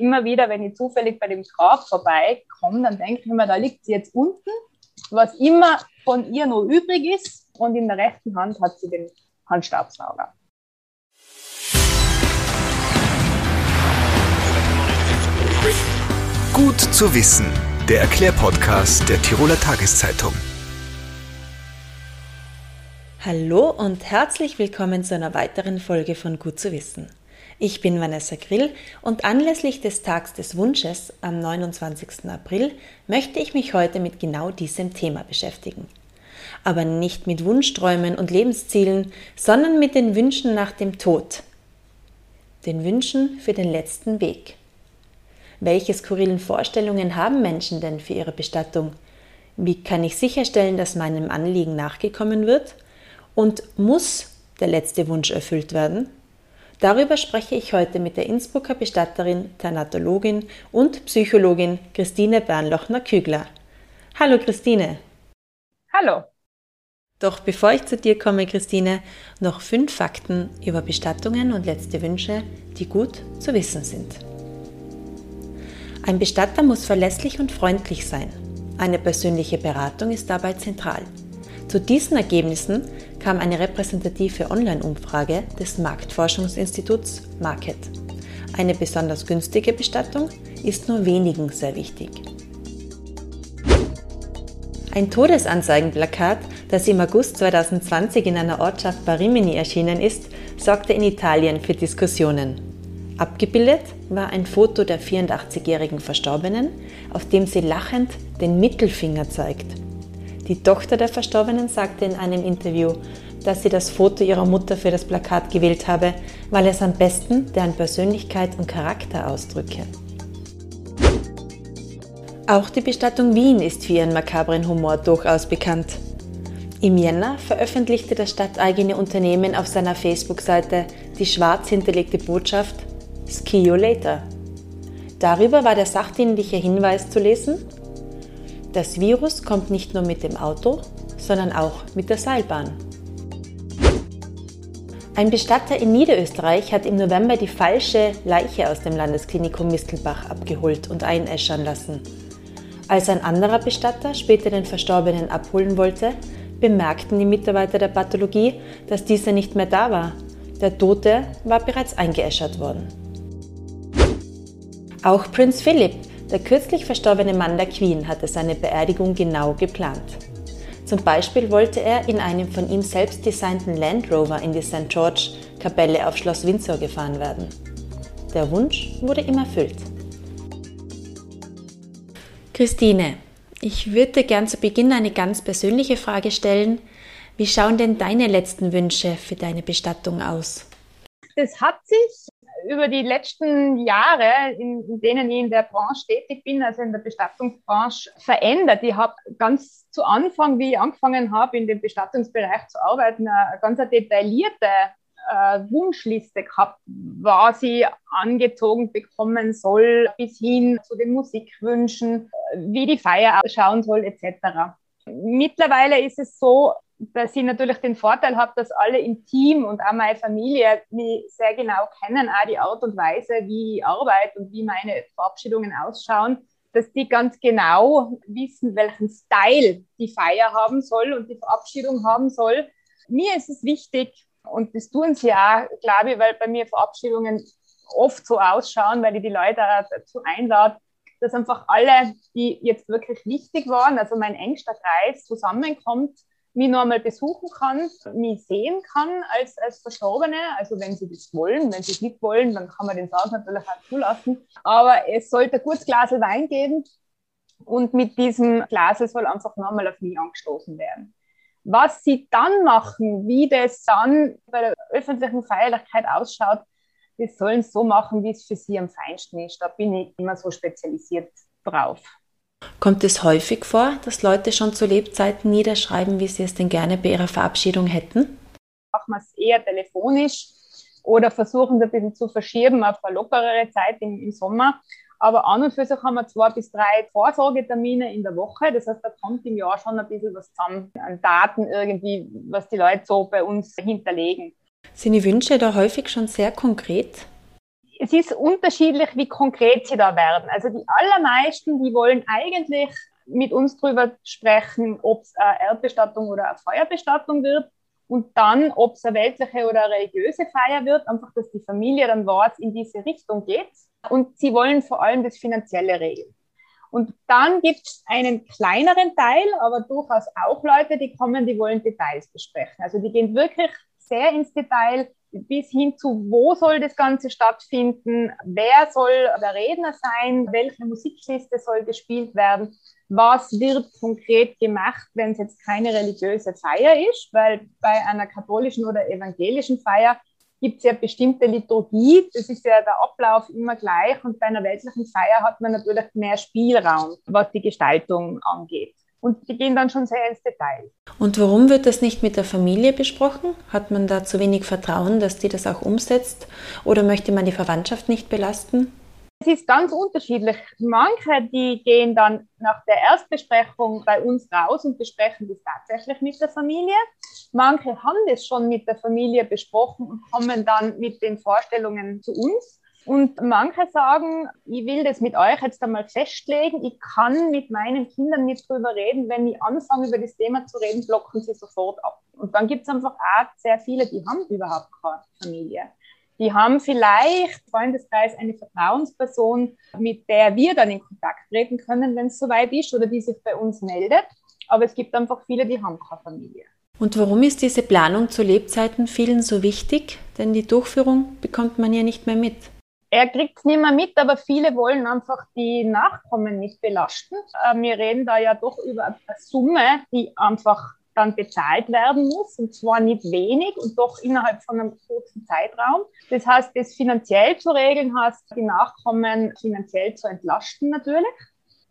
immer wieder, wenn ich zufällig bei dem Grab vorbeikomme, dann denke ich mir, da liegt sie jetzt unten, was immer von ihr noch übrig ist und in der rechten Hand hat sie den Handstabsauger. Gut zu wissen, der Erklärpodcast der Tiroler Tageszeitung. Hallo und herzlich willkommen zu einer weiteren Folge von Gut zu wissen. Ich bin Vanessa Grill und anlässlich des Tags des Wunsches am 29. April möchte ich mich heute mit genau diesem Thema beschäftigen. Aber nicht mit Wunschträumen und Lebenszielen, sondern mit den Wünschen nach dem Tod. Den Wünschen für den letzten Weg. Welche skurrilen Vorstellungen haben Menschen denn für ihre Bestattung? Wie kann ich sicherstellen, dass meinem Anliegen nachgekommen wird? Und muss der letzte Wunsch erfüllt werden? Darüber spreche ich heute mit der Innsbrucker Bestatterin, Thanatologin und Psychologin Christine Bernlochner-Kügler. Hallo Christine. Hallo. Doch bevor ich zu dir komme, Christine, noch fünf Fakten über Bestattungen und letzte Wünsche, die gut zu wissen sind. Ein Bestatter muss verlässlich und freundlich sein. Eine persönliche Beratung ist dabei zentral. Zu diesen Ergebnissen kam eine repräsentative Online-Umfrage des Marktforschungsinstituts Market. Eine besonders günstige Bestattung ist nur wenigen sehr wichtig. Ein Todesanzeigenplakat, das im August 2020 in einer Ortschaft Barimini erschienen ist, sorgte in Italien für Diskussionen. Abgebildet war ein Foto der 84-jährigen Verstorbenen, auf dem sie lachend den Mittelfinger zeigt. Die Tochter der Verstorbenen sagte in einem Interview, dass sie das Foto ihrer Mutter für das Plakat gewählt habe, weil es am besten deren Persönlichkeit und Charakter ausdrücke. Auch die Bestattung Wien ist für ihren makabren Humor durchaus bekannt. Im Jänner veröffentlichte das stadteigene Unternehmen auf seiner Facebook-Seite die schwarz hinterlegte Botschaft Ski you later. Darüber war der sachdienliche Hinweis zu lesen, das Virus kommt nicht nur mit dem Auto, sondern auch mit der Seilbahn. Ein Bestatter in Niederösterreich hat im November die falsche Leiche aus dem Landesklinikum Mistelbach abgeholt und einäschern lassen. Als ein anderer Bestatter später den Verstorbenen abholen wollte, bemerkten die Mitarbeiter der Pathologie, dass dieser nicht mehr da war. Der Tote war bereits eingeäschert worden. Auch Prinz Philip, der kürzlich verstorbene Mann der Queen, hatte seine Beerdigung genau geplant. Zum Beispiel wollte er in einem von ihm selbst designten Land Rover in die St. George Kapelle auf Schloss Windsor gefahren werden. Der Wunsch wurde ihm erfüllt. Christine, ich würde gern zu Beginn eine ganz persönliche Frage stellen. Wie schauen denn deine letzten Wünsche für deine Bestattung aus? Das hat sich über die letzten Jahre, in, in, denen ich in der Branche tätig bin, also in der Bestattungsbranche, verändert. Ich habe ganz zu Anfang, wie ich angefangen habe, in dem Bestattungsbereich zu arbeiten, eine ganz detaillierte äh, Wunschliste gehabt, was ich angezogen bekommen soll, bis hin zu den Musikwünschen, wie die Feier ausschauen soll, etc. Mittlerweile ist es so, dass ich natürlich den Vorteil habe, dass alle im Team und auch meine Familie mich sehr genau kennen, auch die Art und Weise, wie ich arbeite und wie meine Verabschiedungen ausschauen, dass die ganz genau wissen, welchen Style die Feier haben soll und die Verabschiedung haben soll. Mir ist es wichtig, und das tun sie auch, glaube ich, weil bei mir Verabschiedungen oft so ausschauen, weil ich die Leute dazu einlade, dass einfach alle, die jetzt wirklich wichtig waren, also mein engster Kreis zusammenkommt mich noch einmal besuchen kann, mich sehen kann als, als Verstorbene. Also wenn sie das wollen, wenn sie es nicht wollen, dann kann man den Sarg natürlich auch zulassen. Aber es sollte ein gutes Glas Wein geben und mit diesem Glas soll einfach noch einmal auf mich angestoßen werden. Was sie dann machen, wie das dann bei der öffentlichen Feierlichkeit ausschaut, das sollen so machen, wie es für sie am feinsten ist. Da bin ich immer so spezialisiert drauf. Kommt es häufig vor, dass Leute schon zu Lebzeiten niederschreiben, wie sie es denn gerne bei ihrer Verabschiedung hätten? Machen wir es eher telefonisch oder versuchen es ein bisschen zu verschieben auf eine lockerere Zeit im, im Sommer. Aber an und für sich haben wir zwei bis drei Vorsorgetermine in der Woche. Das heißt, da kommt im Jahr schon ein bisschen was zusammen an Daten irgendwie, was die Leute so bei uns hinterlegen. Sind die Wünsche da häufig schon sehr konkret? Es ist unterschiedlich, wie konkret sie da werden. Also die allermeisten, die wollen eigentlich mit uns darüber sprechen, ob es eine Erdbestattung oder eine Feuerbestattung wird und dann, ob es eine weltliche oder eine religiöse Feier wird, einfach, dass die Familie dann weiß, in diese Richtung geht. Und sie wollen vor allem das Finanzielle regeln. Und dann gibt es einen kleineren Teil, aber durchaus auch Leute, die kommen, die wollen Details besprechen. Also die gehen wirklich sehr ins Detail bis hin zu, wo soll das Ganze stattfinden, wer soll der Redner sein, welche Musikliste soll gespielt werden, was wird konkret gemacht, wenn es jetzt keine religiöse Feier ist, weil bei einer katholischen oder evangelischen Feier gibt es ja bestimmte Liturgie, das ist ja der Ablauf immer gleich. Und bei einer weltlichen Feier hat man natürlich mehr Spielraum, was die Gestaltung angeht. Und die gehen dann schon sehr ins Detail. Und warum wird das nicht mit der Familie besprochen? Hat man da zu wenig Vertrauen, dass die das auch umsetzt? Oder möchte man die Verwandtschaft nicht belasten? Es ist ganz unterschiedlich. Manche, die gehen dann nach der Erstbesprechung bei uns raus und besprechen das tatsächlich mit der Familie. Manche haben das schon mit der Familie besprochen und kommen dann mit den Vorstellungen zu uns. Und manche sagen, ich will das mit euch jetzt einmal festlegen. Ich kann mit meinen Kindern nicht drüber reden. Wenn ich anfange, über das Thema zu reden, blocken sie sofort ab. Und dann gibt es einfach auch sehr viele, die haben überhaupt keine Familie. Die haben vielleicht Freundeskreis eine Vertrauensperson, mit der wir dann in Kontakt treten können, wenn es soweit ist oder die sich bei uns meldet. Aber es gibt einfach viele, die haben keine Familie. Und warum ist diese Planung zu Lebzeiten vielen so wichtig? Denn die Durchführung bekommt man ja nicht mehr mit. Er kriegt es nicht mehr mit, aber viele wollen einfach die Nachkommen nicht belasten. Äh, wir reden da ja doch über eine Summe, die einfach dann bezahlt werden muss, und zwar nicht wenig und doch innerhalb von einem kurzen Zeitraum. Das heißt, das finanziell zu regeln heißt, die Nachkommen finanziell zu entlasten natürlich.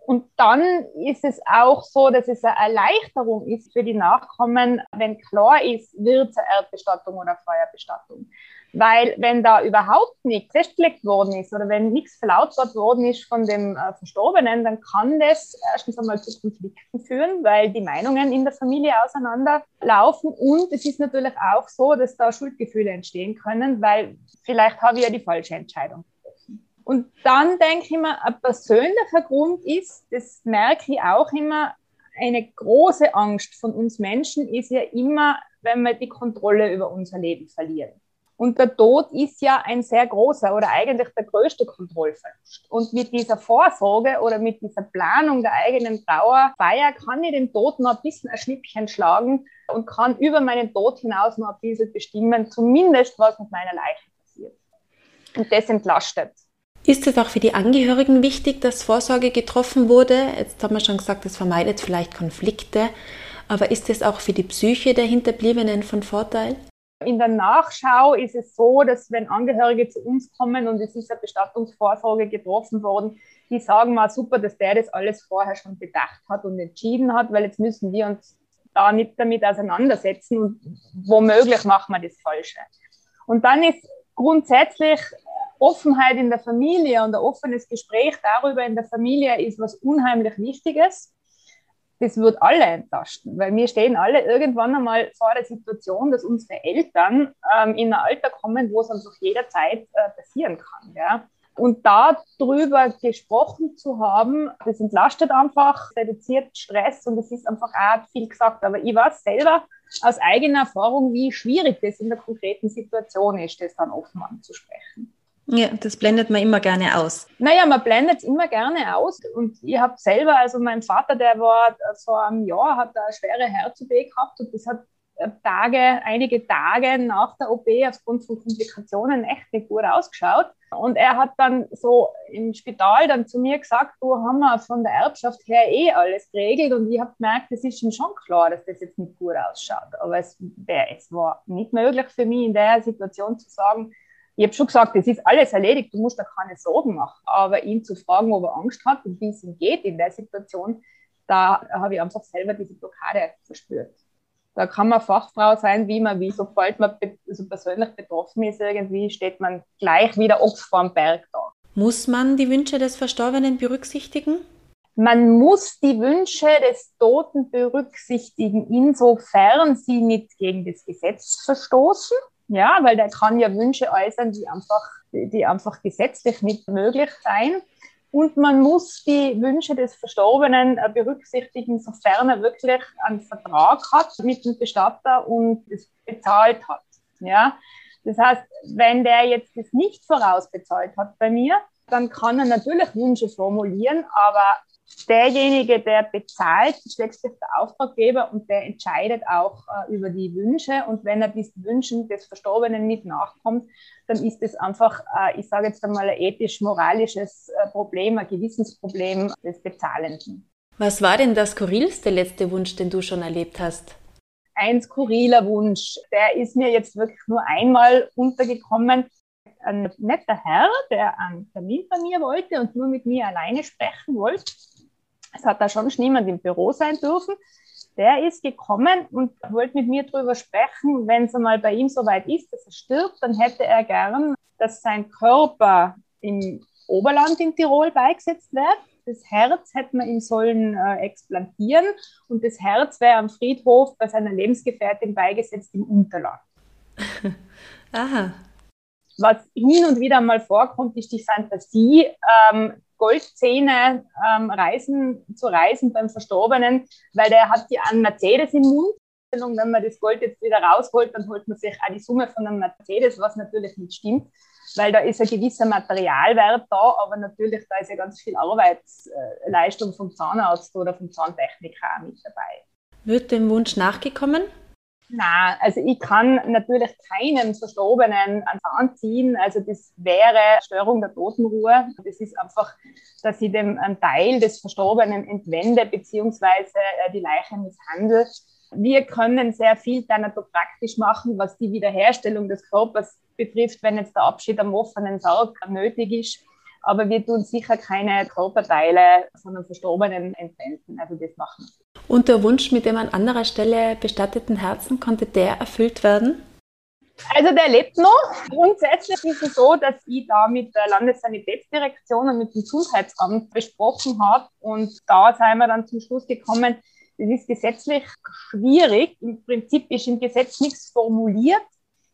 Und dann ist es auch so, dass es eine Erleichterung ist für die Nachkommen, wenn klar ist, wird es eine Erdbestattung oder Feuerbestattung. Weil wenn da überhaupt nichts festgelegt worden ist oder wenn nichts verlautbart worden ist von dem äh, Verstorbenen, dann kann das erstens einmal zu Konflikten führen, weil die Meinungen in der Familie auseinanderlaufen. Und es ist natürlich auch so, dass da Schuldgefühle entstehen können, weil vielleicht habe ich ja die falsche Entscheidung. Und dann denke ich immer, ein persönlicher Grund ist, das merke ich auch immer, eine große Angst von uns Menschen ist ja immer, wenn wir die Kontrolle über unser Leben verlieren. Und der Tod ist ja ein sehr großer oder eigentlich der größte Kontrollverlust. Und mit dieser Vorsorge oder mit dieser Planung der eigenen Trauerfeier kann ich dem Tod noch ein bisschen ein Schnippchen schlagen und kann über meinen Tod hinaus noch ein bisschen bestimmen, zumindest was mit meiner Leiche passiert. Und das entlastet. Ist es auch für die Angehörigen wichtig, dass Vorsorge getroffen wurde? Jetzt haben wir schon gesagt, es vermeidet vielleicht Konflikte. Aber ist es auch für die Psyche der Hinterbliebenen von Vorteil? In der Nachschau ist es so, dass wenn Angehörige zu uns kommen und es ist eine Bestattungsvorsorge getroffen worden, die sagen mal super, dass der das alles vorher schon bedacht hat und entschieden hat, weil jetzt müssen wir uns da nicht damit auseinandersetzen und womöglich machen wir das Falsche. Und dann ist grundsätzlich Offenheit in der Familie und ein offenes Gespräch darüber in der Familie ist was unheimlich Wichtiges das wird alle entlasten, weil wir stehen alle irgendwann einmal vor der Situation, dass unsere Eltern ähm, in ein Alter kommen, wo es einfach jederzeit äh, passieren kann. Ja? Und darüber gesprochen zu haben, das entlastet einfach, reduziert Stress und es ist einfach auch viel gesagt. Aber ich weiß selber aus eigener Erfahrung, wie schwierig das in der konkreten Situation ist, das dann offen anzusprechen. Ja, das blendet man immer gerne aus. Naja, man blendet es immer gerne aus. Und ich habe selber, also mein Vater, der war vor einem Jahr, hat eine schwere Herz-OP gehabt und das hat äh, Tage, einige Tage nach der OP aufgrund von Komplikationen echt nicht gut ausgeschaut. Und er hat dann so im Spital dann zu mir gesagt, du haben wir von der Erbschaft her eh alles geregelt und ich habe gemerkt, es ist ihm schon klar, dass das jetzt nicht gut ausschaut. Aber es, es war nicht möglich für mich in der Situation zu sagen, ich habe schon gesagt, es ist alles erledigt, du musst da keine Sorgen machen. Aber ihn zu fragen, ob er Angst hat und wie es ihm geht in der Situation, da habe ich einfach selber diese Blockade verspürt. Da kann man Fachfrau sein, wie man will. Sobald man also persönlich betroffen ist, irgendwie steht man gleich wieder Ochs vorm Berg da. Muss man die Wünsche des Verstorbenen berücksichtigen? Man muss die Wünsche des Toten berücksichtigen, insofern sie nicht gegen das Gesetz verstoßen ja, weil der kann ja Wünsche äußern, die einfach die, einfach gesetzlich nicht möglich sein. Und man muss die Wünsche des Verstorbenen äh, berücksichtigen, sofern er wirklich einen Vertrag hat mit dem Bestatter und es bezahlt hat. Ja? Das heißt, wenn der jetzt das nicht vorausbezahlt hat bei mir, dann kann er natürlich Wünsche formulieren, aber derjenige, der bezahlt, ist letztlich der Auftraggeber und der entscheidet auch äh, über die Wünsche. Und wenn er diesen Wünschen des Verstorbenen nicht nachkommt, dann ist es einfach, äh, ich sage jetzt einmal, ein ethisch-moralisches äh, Problem, ein Gewissensproblem des Bezahlenden. Was war denn das skurrilste letzte Wunsch, den du schon erlebt hast? Ein skurriler Wunsch, der ist mir jetzt wirklich nur einmal untergekommen. Ein netter Herr, der einen Termin bei mir wollte und nur mit mir alleine sprechen wollte. Es hat da schon niemand im Büro sein dürfen der ist gekommen und wollte mit mir darüber sprechen, wenn es einmal bei ihm soweit ist, dass er stirbt, dann hätte er gern, dass sein Körper im Oberland in Tirol beigesetzt wird. Das Herz hätte man ihm sollen äh, explantieren und das Herz wäre am Friedhof bei seiner Lebensgefährtin beigesetzt im Unterland. Aha. Was hin und wieder mal vorkommt, ist die Fantasie, ähm, Goldzähne ähm, reisen, zu reisen beim Verstorbenen, weil der hat ja einen Mercedes im Mund. Wenn man das Gold jetzt wieder rausholt, dann holt man sich auch die Summe von einem Mercedes, was natürlich nicht stimmt, weil da ist ein gewisser Materialwert da, aber natürlich da ist ja ganz viel Arbeitsleistung vom Zahnarzt oder vom Zahntechniker auch mit dabei. Wird dem Wunsch nachgekommen? Na, also ich kann natürlich keinen Verstorbenen Anziehen. Also das wäre Störung der Totenruhe. Das ist einfach, dass ich dem einen Teil des Verstorbenen entwende beziehungsweise äh, die Leiche misshandle. Wir können sehr viel thanatopraktisch machen, was die Wiederherstellung des Körpers betrifft, wenn jetzt der Abschied am offenen Sarg nötig ist. Aber wir tun sicher keine Körperteile von Verstorbenen entwenden. Also das machen wir. Und der Wunsch mit dem an anderer Stelle bestatteten Herzen, konnte der erfüllt werden? Also der lebt noch. Grundsätzlich ist es so, dass ich da mit der Landessanitätsdirektion und mit dem Gesundheitsamt besprochen habe. Und da sind wir dann zum Schluss gekommen, das ist gesetzlich schwierig. Im Prinzip ist im Gesetz nichts formuliert.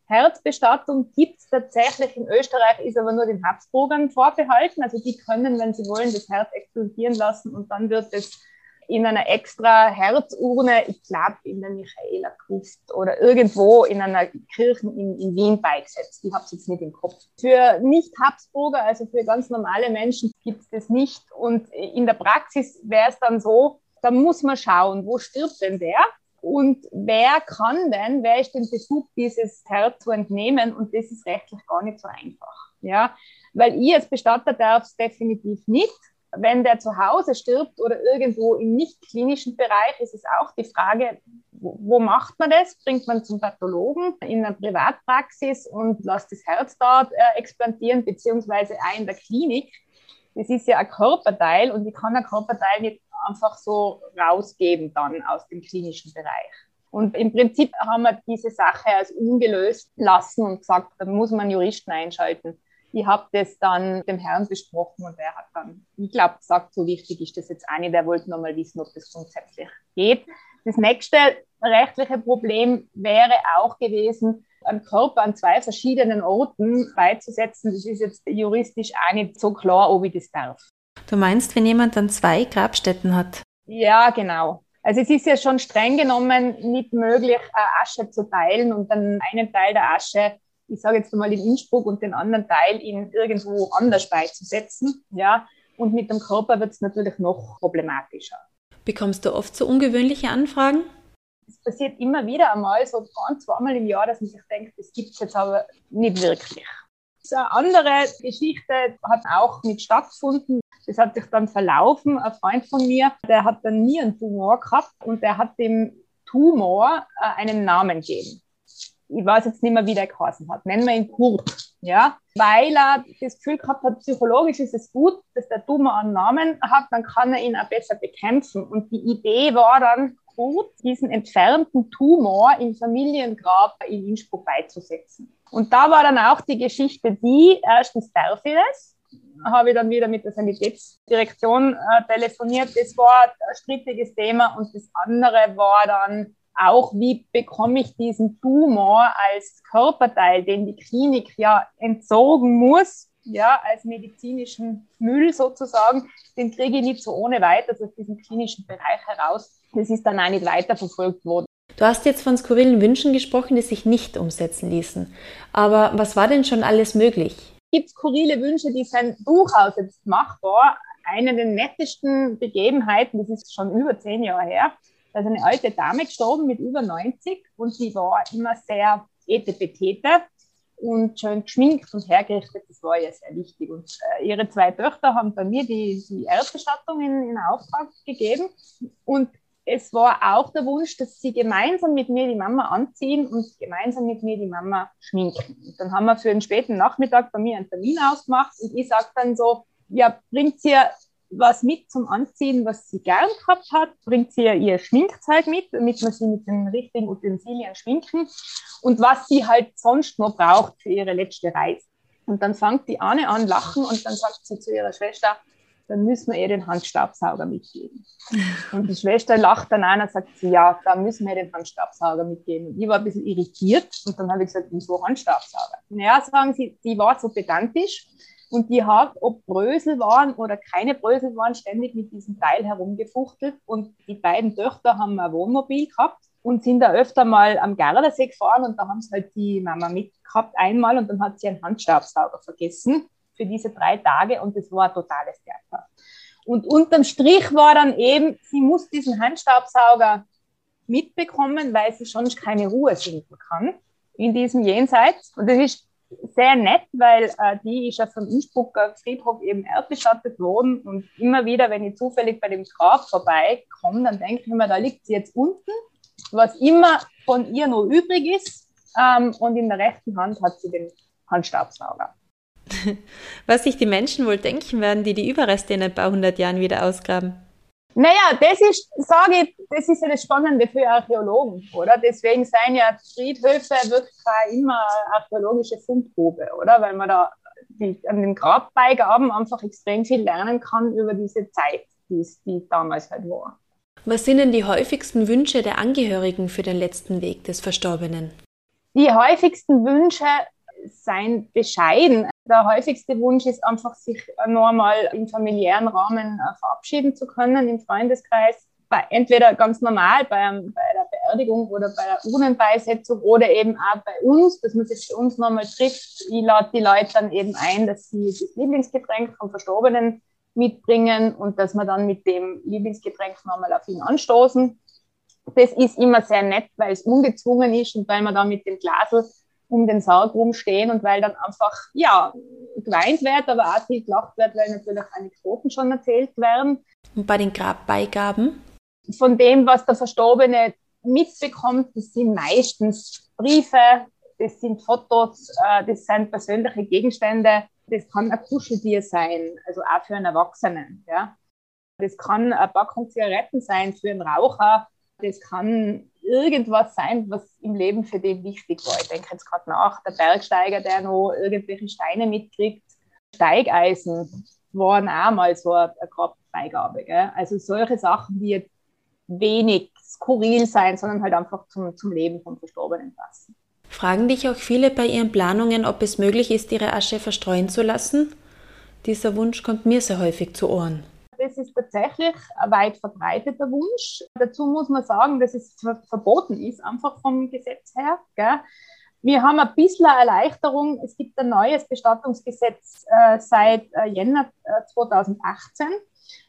Herzbestattung gibt es tatsächlich in Österreich, ist aber nur den Habsburgern vorbehalten. Also die können, wenn sie wollen, das Herz explodieren lassen und dann wird es in einer extra Herzurne, ich glaube in der Michaela-Gruft oder irgendwo in einer Kirche in, in Wien beigesetzt. Ich habe es jetzt nicht im Kopf. Für Nicht-Habsburger, also für ganz normale Menschen, gibt es das nicht. Und in der Praxis wäre es dann so, da muss man schauen, wo stirbt denn der? Und wer kann denn, wer ist denn besucht, dieses Herz zu entnehmen? Und das ist rechtlich gar nicht so einfach. Ja, weil ich als Bestatter darf es definitiv nicht wenn der zu Hause stirbt oder irgendwo im nicht klinischen Bereich, ist es auch die Frage, wo, wo macht man das? Bringt man zum Pathologen in einer Privatpraxis und lässt das Herz dort äh, explantieren, beziehungsweise auch in der Klinik. Das ist ja ein Körperteil und ich kann ein Körperteil nicht einfach so rausgeben dann aus dem klinischen Bereich. Und im Prinzip haben wir diese Sache als ungelöst lassen und gesagt, da muss man Juristen einschalten ich habe das dann dem Herrn besprochen und er hat dann, ich glaube, gesagt, so wichtig ist das jetzt auch nicht. Er wollte nochmal wissen, ob das grundsätzlich geht. Das nächste rechtliche Problem wäre auch gewesen, einen Körper an zwei verschiedenen Orten beizusetzen. Das ist jetzt juristisch auch nicht so klar, ob ich das darf. Du meinst, wenn jemand dann zwei Grabstätten hat? Ja, genau. Also es ist ja schon streng genommen nicht möglich, Asche zu teilen und dann einen Teil der Asche ich sage jetzt mal in Innsbruck und den anderen Teil in irgendwo anders beizusetzen. Ja, und mit dem Körper wird es natürlich noch problematischer. Bekommst du oft so ungewöhnliche Anfragen? Es passiert immer wieder einmal, so ein, zweimal im Jahr, dass man sich denkt, das gibt es jetzt aber nicht wirklich. Eine andere Geschichte hat auch mit stattgefunden. Das hat sich dann verlaufen. Ein Freund von mir, der hat dann nie einen Tumor gehabt und der hat dem Tumor äh, einen Namen gegeben ich weiß jetzt nicht mehr, wie der geheißen hat, nennen wir ihn Kurt, ja, weil er das Gefühl gehabt hat, psychologisch ist es gut, dass der Tumor einen Namen hat, dann kann er ihn auch besser bekämpfen. Und die Idee war dann, Kurt diesen entfernten Tumor im Familiengrab in Innsbruck beizusetzen. Und da war dann auch die Geschichte die, erstens darf ich das, habe ich dann wieder mit der Sanitätsdirektion äh, telefoniert. Das war ein strittiges Thema und das andere war dann, auch, wie bekomme ich diesen Tumor als Körperteil, den die Klinik ja entsorgen muss, ja, als medizinischen Müll sozusagen, den kriege ich nicht so ohne weiteres aus diesem klinischen Bereich heraus. Das ist dann auch nicht weiterverfolgt worden. Du hast jetzt von skurrilen Wünschen gesprochen, die sich nicht umsetzen ließen. Aber was war denn schon alles möglich? Gibt skurrile Wünsche, die sind durchaus jetzt machbar. Eine der nettesten Begebenheiten, das ist schon über zehn Jahre her, da ist eine alte Dame gestorben mit über 90 und sie war immer sehr etepetete und schön geschminkt und hergerichtet. Das war ihr sehr wichtig. Und äh, ihre zwei Töchter haben bei mir die, die Erdbestattung in, in Auftrag gegeben. Und es war auch der Wunsch, dass sie gemeinsam mit mir die Mama anziehen und gemeinsam mit mir die Mama schminken. Und dann haben wir für den späten Nachmittag bei mir einen Termin ausgemacht und ich sage dann so, ja, bringt ihr was mit zum Anziehen, was sie gern gehabt hat, bringt sie ihr Schminkzeug mit, damit man sie mit den richtigen Utensilien schminken und was sie halt sonst noch braucht für ihre letzte Reise. Und dann fängt die Anne an lachen und dann sagt sie zu ihrer Schwester, dann müssen wir ihr den Handstaubsauger mitgeben. Und die Schwester lacht dann an und sagt sie, ja, da müssen wir ihr den Handstaubsauger mitgeben. Und ich war ein bisschen irritiert und dann habe ich gesagt, wieso Handstaubsauger? Naja, sagen sie, die war so pedantisch und die hat, ob Brösel waren oder keine Brösel waren, ständig mit diesem Teil herumgefuchtelt und die beiden Töchter haben ein Wohnmobil gehabt und sind da öfter mal am Gardasee gefahren und da haben sie halt die Mama mitgehabt einmal und dann hat sie einen Handstaubsauger vergessen für diese drei Tage und das war ein totales Theater. Und unterm Strich war dann eben, sie muss diesen Handstaubsauger mitbekommen, weil sie sonst keine Ruhe finden kann in diesem Jenseits. Und das ist sehr nett, weil äh, die ist ja vom Innsbrucker Friedhof eben erdbestattet worden und immer wieder, wenn ich zufällig bei dem Grab vorbeikomme, dann denke ich mir, da liegt sie jetzt unten, was immer von ihr noch übrig ist ähm, und in der rechten Hand hat sie den Handstaubsauger. Was sich die Menschen wohl denken werden, die die Überreste in ein paar hundert Jahren wieder ausgraben. Naja, das ist, sage ich, das ist ja das Spannende für Archäologen, oder? Deswegen seien ja Friedhöfe wirklich immer archäologische Fundgrube, oder? Weil man da die, an den Grabbeigaben einfach extrem viel lernen kann über diese Zeit, die, die damals halt war. Was sind denn die häufigsten Wünsche der Angehörigen für den letzten Weg des Verstorbenen? Die häufigsten Wünsche seien bescheiden. Der häufigste Wunsch ist einfach, sich nur mal im familiären Rahmen äh, verabschieden zu können, im Freundeskreis. Bei, entweder ganz normal bei, bei der Beerdigung oder bei der Urnenbeisetzung oder eben auch bei uns, dass man sich für uns nochmal trifft. Ich lade die Leute dann eben ein, dass sie das Lieblingsgetränk vom Verstorbenen mitbringen und dass wir dann mit dem Lieblingsgetränk nochmal auf ihn anstoßen. Das ist immer sehr nett, weil es ungezwungen ist und weil man da mit dem Glasel um den Sarg rumstehen und weil dann einfach, ja, geweint wird, aber auch viel gelacht wird, weil natürlich Anekdoten schon erzählt werden. Und bei den Grabbeigaben? Von dem, was der Verstorbene mitbekommt, das sind meistens Briefe, das sind Fotos, äh, das sind persönliche Gegenstände, das kann ein Kuscheltier sein, also auch für einen Erwachsenen, ja. Das kann eine Packung Zigaretten sein für einen Raucher, das kann irgendwas sein, was im Leben für den wichtig war. Ich denke jetzt gerade nach, der Bergsteiger, der noch irgendwelche Steine mitkriegt, Steigeisen waren auch mal so eine Grabbeigabe. Gell? Also solche Sachen, die jetzt wenig skurril sein, sondern halt einfach zum, zum Leben vom Verstorbenen passen. Fragen dich auch viele bei ihren Planungen, ob es möglich ist, ihre Asche verstreuen zu lassen? Dieser Wunsch kommt mir sehr häufig zu Ohren. Das ist tatsächlich ein weit verbreiteter Wunsch. Dazu muss man sagen, dass es verboten ist, einfach vom Gesetz her. Gell? Wir haben ein bisschen Erleichterung. Es gibt ein neues Bestattungsgesetz äh, seit äh, Jänner äh, 2018.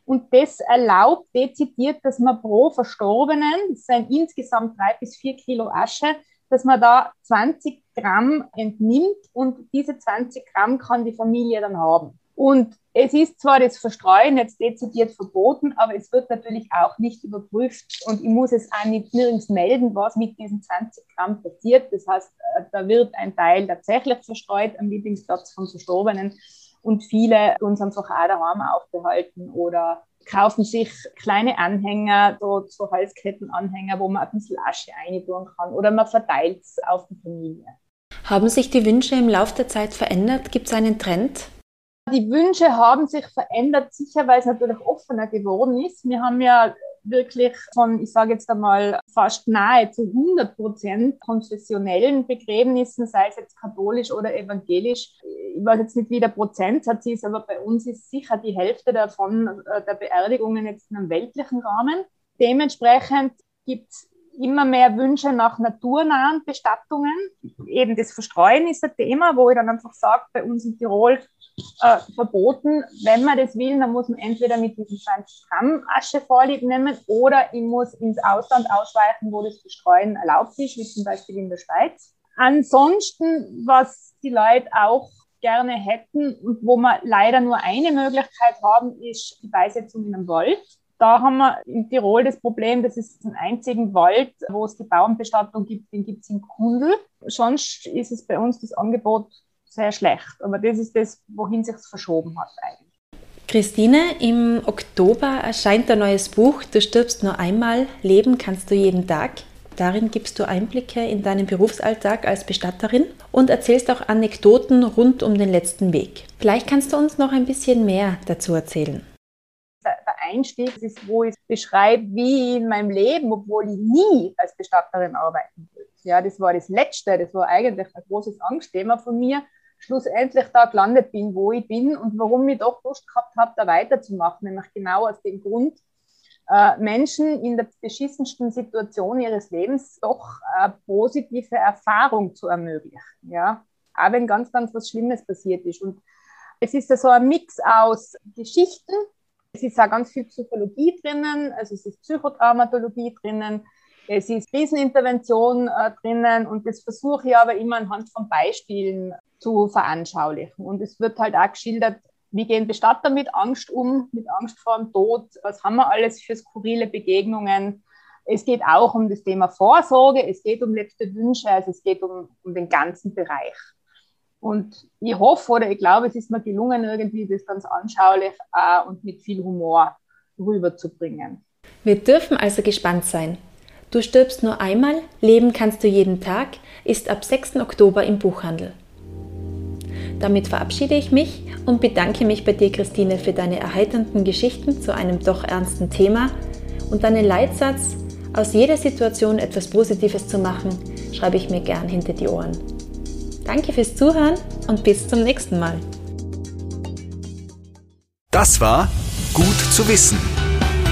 Und das erlaubt dezidiert, dass man pro Verstorbenen, das sind insgesamt drei bis vier Kilo Asche, dass man da 20 Gramm entnimmt und diese 20 Gramm kann die Familie dann haben. Und es ist zwar das Verstreuen jetzt dezidiert verboten, aber es wird natürlich auch nicht überprüft und ich muss es auch nicht nirgends melden, was mit diesen 20 Gramm passiert. Das heißt, äh, da wird ein Teil tatsächlich verstreut am Lieblingsplatz von Verstorbenen und viele uns einfach auch daheim aufbehalten oder kaufen sich kleine Anhänger, so, so Halskettenanhänger, wo man ein bisschen Asche eintun kann oder man verteilt es auf die Familie. Haben sich die Wünsche im Laufe der Zeit verändert? Gibt es einen Trend? Die Wünsche haben sich verändert, sicher, weil es natürlich offener geworden ist. Wir haben ja wirklich von, ich sage jetzt einmal, fast nahezu 100 Prozent konfessionellen Begräbnissen, sei es jetzt katholisch oder evangelisch. Ich weiß jetzt nicht, wie der Prozentsatz ist, aber bei uns ist sicher die Hälfte davon äh, der Beerdigungen jetzt in einem weltlichen Rahmen. Dementsprechend gibt es immer mehr Wünsche nach naturnahen Bestattungen. Eben das Verstreuen ist ein Thema, wo ich dann einfach sage, bei uns in Tirol äh, verboten. Wenn man das will, dann muss man entweder mit diesem 20 Gramm Asche vorlieb nehmen oder ich muss ins Ausland ausweichen, wo das Verstreuen erlaubt ist, wie zum Beispiel in der Schweiz. Ansonsten, was die Leute auch gerne hätten und wo wir leider nur eine Möglichkeit haben, ist die Beisetzung in einem Wald. Da haben wir in Tirol das Problem, das ist ein einzigen Wald, wo es die Bauernbestattung gibt, den gibt es in Kundl. Sonst ist es bei uns das Angebot sehr schlecht. Aber das ist das, wohin sich verschoben hat eigentlich. Christine, im Oktober erscheint ein neues Buch Du stirbst nur einmal, leben kannst du jeden Tag. Darin gibst du Einblicke in deinen Berufsalltag als Bestatterin und erzählst auch Anekdoten rund um den letzten Weg. Vielleicht kannst du uns noch ein bisschen mehr dazu erzählen. Einstieg ist, wo ich beschreibe, wie in meinem Leben, obwohl ich nie als Bestatterin arbeiten will. Ja, das war das Letzte, das war eigentlich ein großes Angstthema von mir, schlussendlich da gelandet bin, wo ich bin und warum ich doch Lust gehabt habe, da weiterzumachen, nämlich genau aus dem Grund, äh, Menschen in der beschissensten Situation ihres Lebens doch eine positive Erfahrung zu ermöglichen. Ja? Auch wenn ganz, ganz was Schlimmes passiert ist. Und es ist ja so ein Mix aus Geschichten, es ist auch ganz viel Psychologie drinnen, also es ist Psychotraumatologie drinnen, es ist Krisenintervention äh, drinnen und das versuche ich aber immer anhand von Beispielen zu veranschaulichen. Und es wird halt auch geschildert, wie gehen Bestatter mit Angst um, mit Angst vor dem Tod, was haben wir alles für skurrile Begegnungen. Es geht auch um das Thema Vorsorge, es geht um letzte Wünsche, also es geht um, um den ganzen Bereich. Und ich hoffe oder ich glaube, es ist mir gelungen, irgendwie das ganz anschaulich äh, und mit viel Humor rüberzubringen. Wir dürfen also gespannt sein. Du stirbst nur einmal, leben kannst du jeden Tag, ist ab 6. Oktober im Buchhandel. Damit verabschiede ich mich und bedanke mich bei dir, Christine, für deine erheiternden Geschichten zu einem doch ernsten Thema und deinen Leitsatz, aus jeder Situation etwas Positives zu machen, schreibe ich mir gern hinter die Ohren. Danke fürs Zuhören und bis zum nächsten Mal. Das war Gut zu wissen,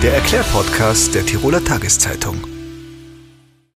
der Erklärpodcast der Tiroler Tageszeitung.